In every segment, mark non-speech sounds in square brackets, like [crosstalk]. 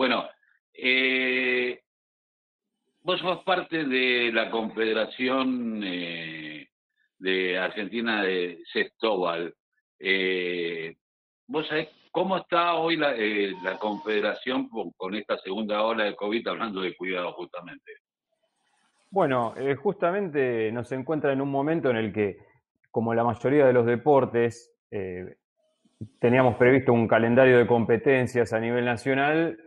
Bueno, eh, vos sos parte de la Confederación eh, de Argentina de Sextóbal. Eh, ¿Vos sabés cómo está hoy la, la Confederación con, esta segunda ola de COVID, hablando de cuidado justamente? Bueno, justamente nos encuentra en un momento en el que, como la mayoría de los deportes, teníamos previsto un calendario de competencias a nivel nacional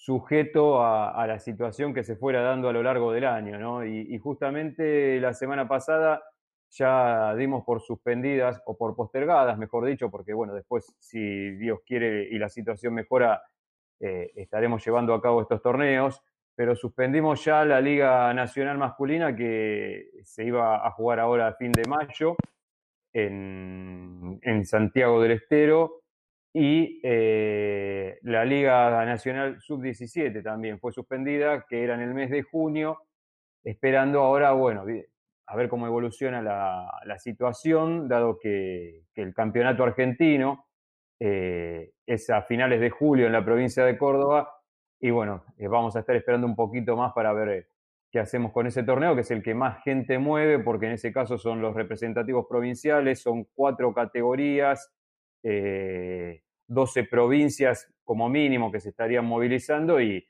sujeto a, la situación que se fuera dando a lo largo del año, ¿no? Y, justamente la semana pasada ya dimos por suspendidas o por postergadas, mejor dicho, porque bueno, después si Dios quiere y la situación mejora, eh, estaremos llevando a cabo estos torneos, pero suspendimos ya la Liga Nacional Masculina que se iba a jugar ahora a fin de mayo en, en Santiago del Estero y eh, la Liga Nacional Sub-17 también fue suspendida, que era en el mes de junio, esperando ahora, bueno, a ver cómo evoluciona la, situación, dado que, el campeonato argentino eh, es a finales de julio en la provincia de Córdoba, y bueno, eh, vamos a estar esperando un poquito más para ver qué hacemos con ese torneo, que es el que más gente mueve, porque en ese caso son los representativos provinciales, son cuatro categorías, 12 eh, provincias como mínimo que se estarían movilizando y,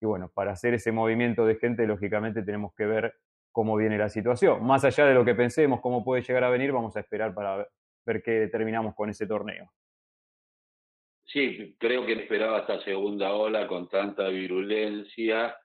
bueno, para hacer ese movimiento de gente, lógicamente tenemos que ver cómo viene la situación. Más allá de lo que pensemos, cómo puede llegar a venir, vamos a esperar para ver, qué terminamos con ese torneo. Sí, creo que esperaba esta segunda ola con tanta virulencia.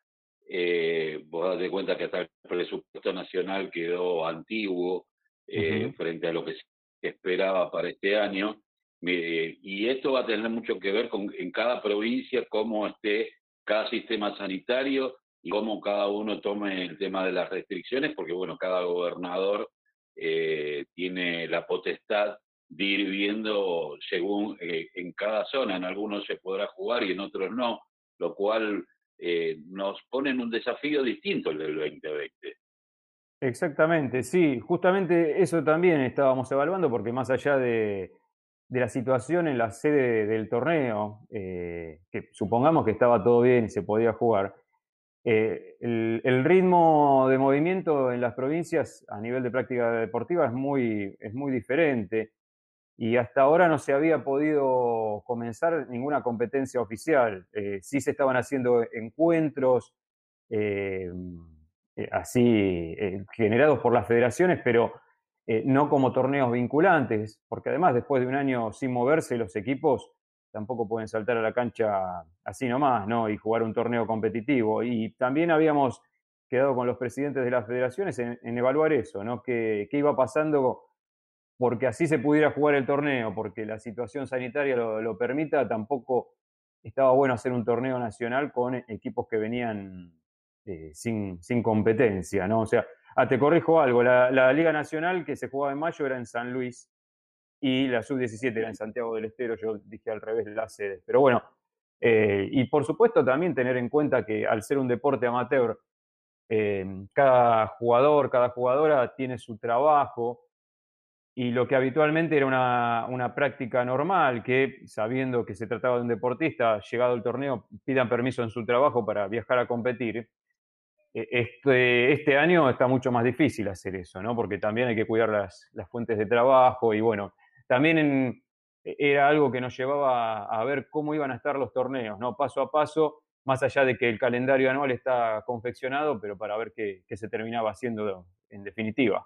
Eh, vos das de cuenta que hasta el presupuesto nacional quedó antiguo eh, frente a lo que se esperaba para este año y esto va a tener mucho que ver con en cada provincia cómo esté cada sistema sanitario y cómo cada uno tome el tema de las restricciones, porque bueno, cada gobernador eh, tiene la potestad de ir viendo según eh, en cada zona, en algunos se podrá jugar y en otros no, lo cual eh, nos pone en un desafío distinto el del 2020. Exactamente, sí, justamente eso también estábamos evaluando, porque más allá de, de la situación en la sede del torneo, eh, que supongamos que estaba todo bien y se podía jugar, eh, el, ritmo de movimiento en las provincias a nivel de práctica deportiva es muy, es muy diferente y hasta ahora no se había podido comenzar ninguna competencia oficial. Eh, sí se estaban haciendo encuentros así generados por las federaciones, pero eh, no como torneos vinculantes, porque además después de un año sin moverse los equipos tampoco pueden saltar a la cancha así nomás, ¿no? Y jugar un torneo competitivo. Y también habíamos quedado con los presidentes de las federaciones en, evaluar eso, ¿no? ¿Qué, iba pasando porque así se pudiera jugar el torneo, porque la situación sanitaria lo, permita, tampoco estaba bueno hacer un torneo nacional con equipos que venían eh, sin, sin competencia, ¿no? O sea, Ah, te corrijo algo, la, Liga Nacional que se jugaba en mayo era en San Luis y la Sub-17 era en Santiago del Estero, yo dije al revés la sede. Pero bueno, eh, y por supuesto también tener en cuenta que al ser un deporte amateur, eh, cada jugador, cada jugadora tiene su trabajo y lo que habitualmente era una, una, práctica normal, que sabiendo que se trataba de un deportista, llegado el torneo, pidan permiso en su trabajo para viajar a competir, este, este, año está mucho más difícil hacer eso, ¿no? Porque también hay que cuidar las, fuentes de trabajo y bueno, también e-, era algo que nos llevaba a, ver cómo iban a estar los torneos, ¿no? Paso a paso, más allá de que el calendario anual está confeccionado, pero para ver qué, se terminaba haciendo en definitiva.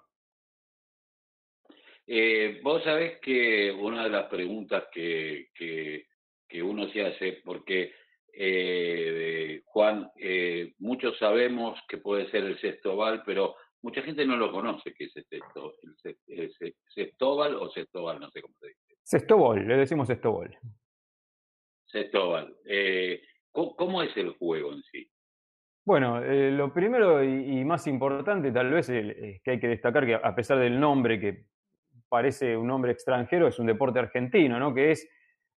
Eh, vos sabés que una de las preguntas que, que uno se hace, porque eh, Juan, eh, muchos sabemos que puede ser el Sextoval, pero mucha gente no lo conoce, que es el, el Sextoval o Sextoval, no sé cómo se dice. Sextoval, le decimos Sextoval. Sextoval. Eh, ¿cómo, es el juego en sí? Bueno, eh, lo primero y, más importante tal vez es que hay que destacar que a pesar del nombre que parece un nombre extranjero, es un deporte argentino, ¿no? Que es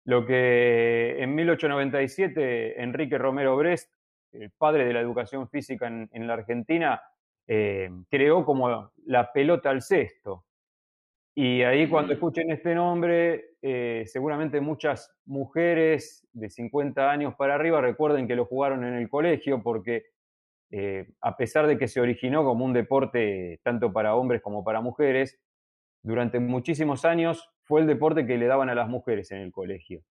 lo que en 1897 Enrique Romero Brest, el padre de la educación física en, la Argentina, eh, creó como la pelota al cesto. Y ahí cuando escuchen este nombre, eh, seguramente muchas mujeres de 50 años para arriba recuerden que lo jugaron en el colegio porque eh, a pesar de que se originó como un deporte tanto para hombres como para mujeres, durante muchísimos años fue el deporte que le daban a las mujeres en el colegio.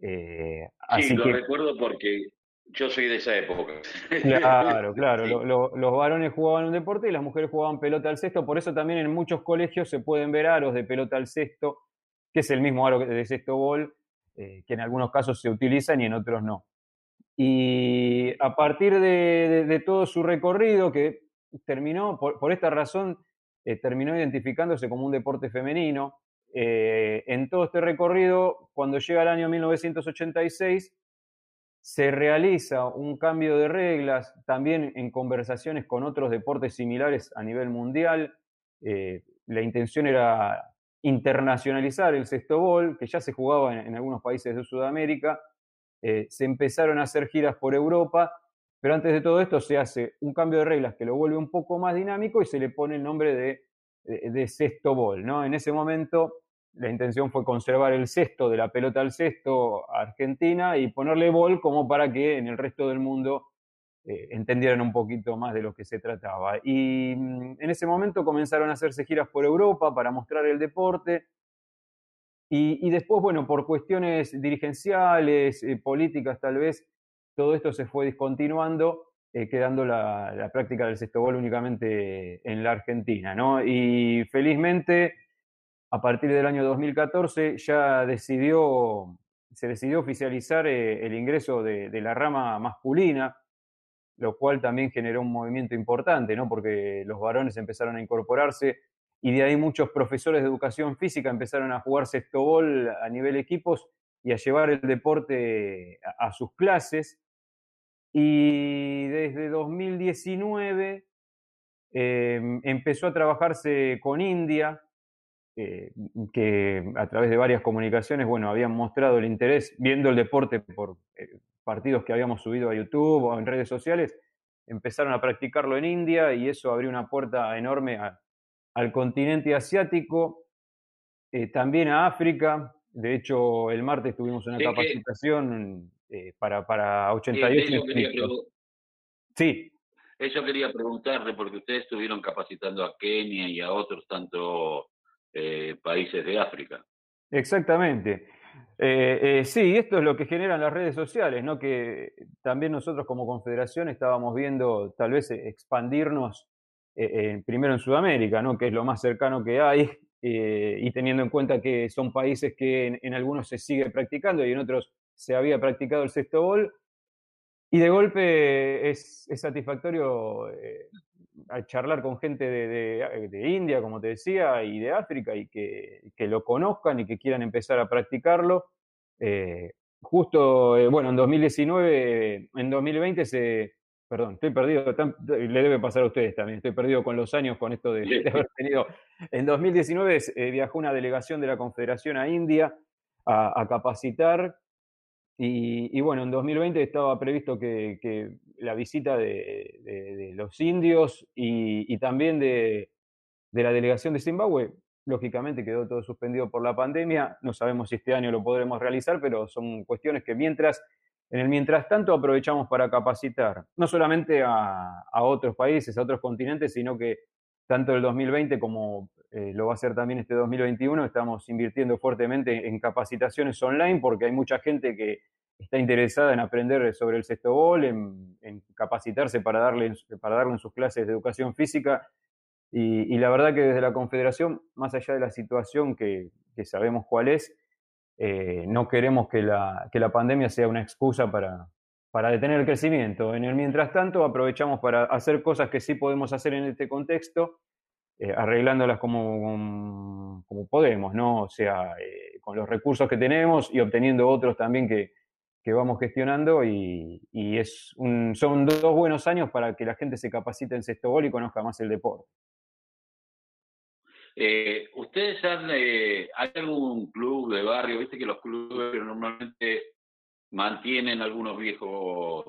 Eh, sí, lo recuerdo porque yo soy de esa época. Claro, claro. los varones jugaban un deporte y las mujeres jugaban pelota al cesto. Por eso también en muchos colegios se pueden ver aros de pelota al cesto, que es el mismo aro de cesto gol, eh, que en algunos casos se utilizan y en otros no. Y a partir de, todo su recorrido, que terminó, por, esta razón, eh, terminó identificándose como un deporte femenino, eh, en todo este recorrido, cuando llega el año 1986, se realiza un cambio de reglas, también en conversaciones con otros deportes similares a nivel mundial. Eh, la intención era internacionalizar el sexto que ya se jugaba en, algunos países de Sudamérica. Eh, se empezaron a hacer giras por Europa, pero antes de todo esto se hace un cambio de reglas que lo vuelve un poco más dinámico y se le pone el nombre de, de, sexto ¿no? En ese momento la intención fue conservar el cesto de la pelota al cesto Argentina y ponerle bol como para que en el resto del mundo eh, entendieran un poquito más de lo que se trataba. Y mm, en ese momento comenzaron a hacerse giras por Europa para mostrar el deporte. Y, después, bueno, por cuestiones dirigenciales, eh, políticas tal vez, todo esto se fue discontinuando, eh, quedando la, la, práctica del cesto únicamente en la Argentina. ¿no? Y felizmente a partir del año 2014 ya se decidió oficializar eh, el ingreso de, la rama masculina, lo cual también generó un movimiento importante, ¿no? porque los varones empezaron a incorporarse y de ahí muchos profesores de educación física empezaron a jugar sextobol a nivel equipos y a llevar el deporte a, sus clases. Y desde 2019 eh, empezó a trabajarse con India, eh, que a través de varias comunicaciones, bueno, habían mostrado el interés, viendo el deporte por eh, partidos que habíamos subido a YouTube o en redes sociales, empezaron a practicarlo en India y eso abrió una puerta enorme al continente asiático, eh, también a África. De hecho, el martes tuvimos una capacitación para, para 88 Sí. Eso quería preguntarle, porque ustedes estuvieron capacitando a Kenia y a otros tanto eh, países de África. Exactamente. Eh, eh, sí, esto es lo que generan las redes sociales, ¿no? Que también nosotros como confederación estábamos viendo tal vez expandirnos primero en Sudamérica, ¿no? Que es lo más cercano que hay, y teniendo en cuenta que son países que en, algunos se sigue practicando y en otros se había practicado el sexto gol. Y de golpe es satisfactorio a charlar con gente de, India, como te decía, y de África, y que, lo conozcan y que quieran empezar a practicarlo. Eh, justo, eh, bueno, en 2019, en 2020 se, perdón, estoy perdido, le debe pasar a ustedes también, estoy perdido con los años con esto de, haber tenido. En 2019 eh, viajó una delegación de la Confederación a India a capacitar y, bueno, en 2020 estaba previsto que, la visita de, los indios y, también de, la delegación de Zimbabue, lógicamente quedó todo suspendido por la pandemia, no sabemos si este año lo podremos realizar, pero son cuestiones que mientras, en el mientras tanto aprovechamos para capacitar, no solamente a, otros países, a otros continentes, sino que tanto el 2020 como eh, lo va a hacer también este 2021. Estamos invirtiendo fuertemente en capacitaciones online porque hay mucha gente que está interesada en aprender sobre el sexto gol, en, capacitarse para darle, para darle en sus clases de educación física. Y, la verdad que desde la Confederación, más allá de la situación que, sabemos cuál es, eh, no queremos que la, que la pandemia sea una excusa para, para detener el crecimiento. En el mientras tanto, aprovechamos para hacer cosas que sí podemos hacer en este contexto eh, arreglándolas como, como podemos, ¿no? O sea, eh, con los recursos que tenemos y obteniendo otros también que, que vamos gestionando y, y es un, son dos buenos años para que la gente se capacite en sexto gol y conozca más el deporte. Eh, ¿Ustedes han, hay algún club de barrio? Viste que los clubes normalmente mantienen algunos viejos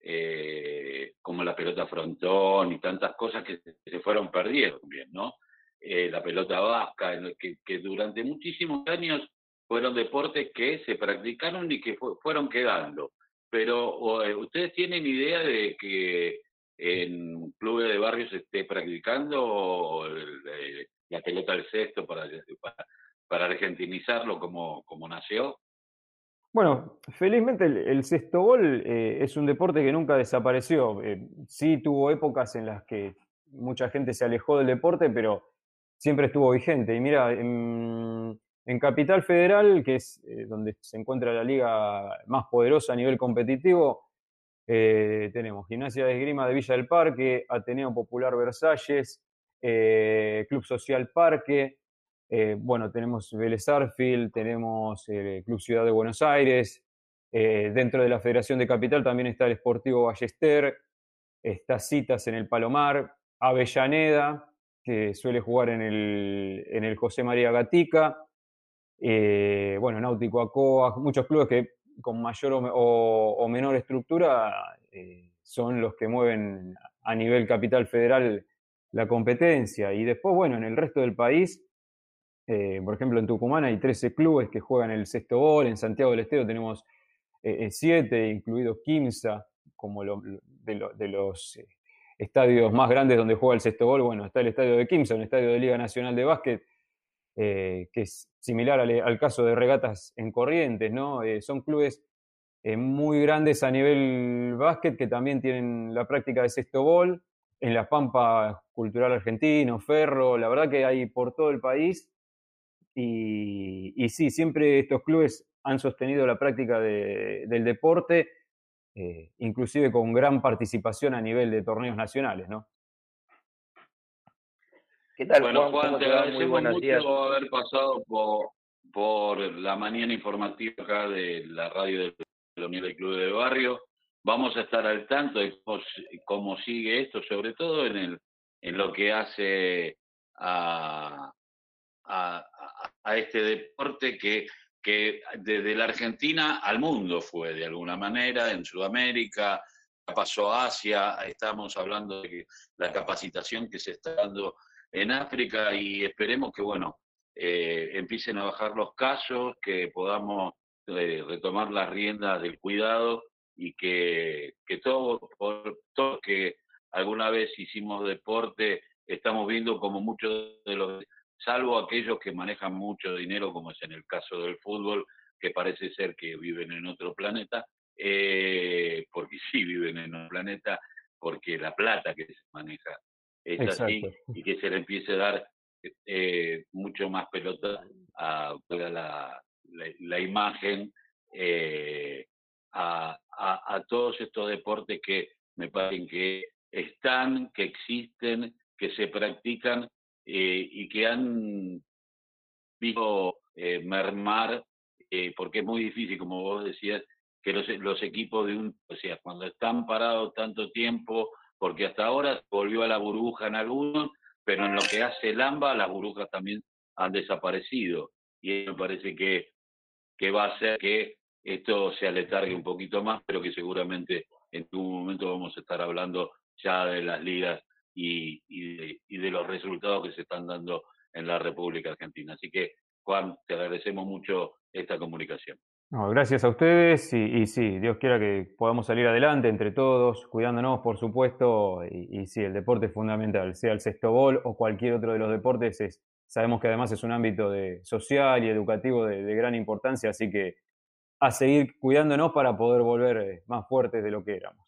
eh, como la pelota frontón y tantas cosas que se, fueron perdiendo también, ¿no? Eh, la pelota vasca, que, que, durante muchísimos años fueron deportes que se practicaron y que fueron quedando. Pero eh, ¿ustedes tienen idea de que en clubes de barrio se esté practicando eh, la pelota al cesto para, argentinizarlo como, nació? Bueno, felizmente el, el cestobol eh, es un deporte que nunca desapareció. sí tuvo épocas en las que mucha gente se alejó del deporte, pero siempre estuvo vigente. Y mira, Capital Federal, que es eh, donde se encuentra la liga más poderosa a nivel competitivo, eh, tenemos Gimnasia de Esgrima de Villa del Parque, Ateneo Popular Versalles, eh, Club Social Parque, bueno, tenemos Vélez Arfield, tenemos Club Ciudad de Buenos Aires, dentro de la Federación de Capital también está el Sportivo Ballester, está Citas en el Palomar, Avellaneda, que suele jugar en el, en el José María Gatica, eh, bueno, Náutico Acoa, muchos clubes que con mayor o, menor estructura eh, son los que mueven a nivel capital federal la competencia. Y después, bueno, en el resto del país, eh, por ejemplo, en Tucumán hay 13 clubes que juegan el sexto gol, en Santiago del Estero tenemos 7, incluidos Quimsa, como de, de, los estadios más grandes donde juega el sexto gol, bueno, está el estadio de Kimsa, un estadio de Liga Nacional de Básquet, eh, que es similar al, caso de Regatas en Corrientes, ¿no? Eh, son clubes eh, muy grandes a nivel básquet que también tienen la práctica de sexto gol, en la Pampa Cultural Argentino, Ferro, la verdad que hay por todo el país. Y, sí, siempre estos clubes han sostenido la práctica del deporte eh, inclusive con gran participación a nivel de torneos nacionales, ¿no? ¿Qué tal, bueno, Juan? te agradecemos mucho haber pasado por, la mañana informativa acá de la radio de la Unión del Club de Barrio. Vamos a estar al tanto de cómo, sigue esto, sobre todo en, el, en lo que hace a, a este deporte que que desde la Argentina al mundo fue de alguna manera, en Sudamérica, pasó a Asia, estamos hablando de la capacitación que se está dando en África y esperemos que, bueno, eh, empiecen a bajar los casos, que podamos eh, retomar las riendas del cuidado y que, que todos, todos que alguna vez hicimos deporte, estamos viendo como muchos de los salvo aquellos que manejan mucho dinero, como es en el caso del fútbol, que parece ser que viven en otro planeta, eh, porque [laughs] sí viven en otro planeta, porque la plata que se maneja es así, y que se le empiece a dar eh, mucho más pelota a, la, la, imagen eh, a, a, todos estos deportes que me parecen que están, que existen, que se practican eh, y que han visto eh, mermar, eh, porque es muy difícil, como vos decías, que los, los equipos de un, o sea, cuando están parados tanto tiempo, porque hasta ahora volvió a la burbuja en algunos, pero en lo que hace el AMBA, las burbujas también han desaparecido. Y me parece que, que va a hacer que esto se aletargue un poquito más, pero que seguramente en algún momento vamos a estar hablando ya de las ligas y, de, los resultados que se están dando en la República Argentina. Así que, Juan, te agradecemos mucho esta comunicación. Gracias a ustedes y, sí, Dios quiera que podamos salir adelante entre todos, cuidándonos, por supuesto, y, sí, el deporte es fundamental, sea el sexto gol o cualquier otro de los deportes, es, sabemos que además es un ámbito de, social y educativo de, de gran importancia, así que a seguir cuidándonos para poder volver eh, más fuertes de lo que éramos.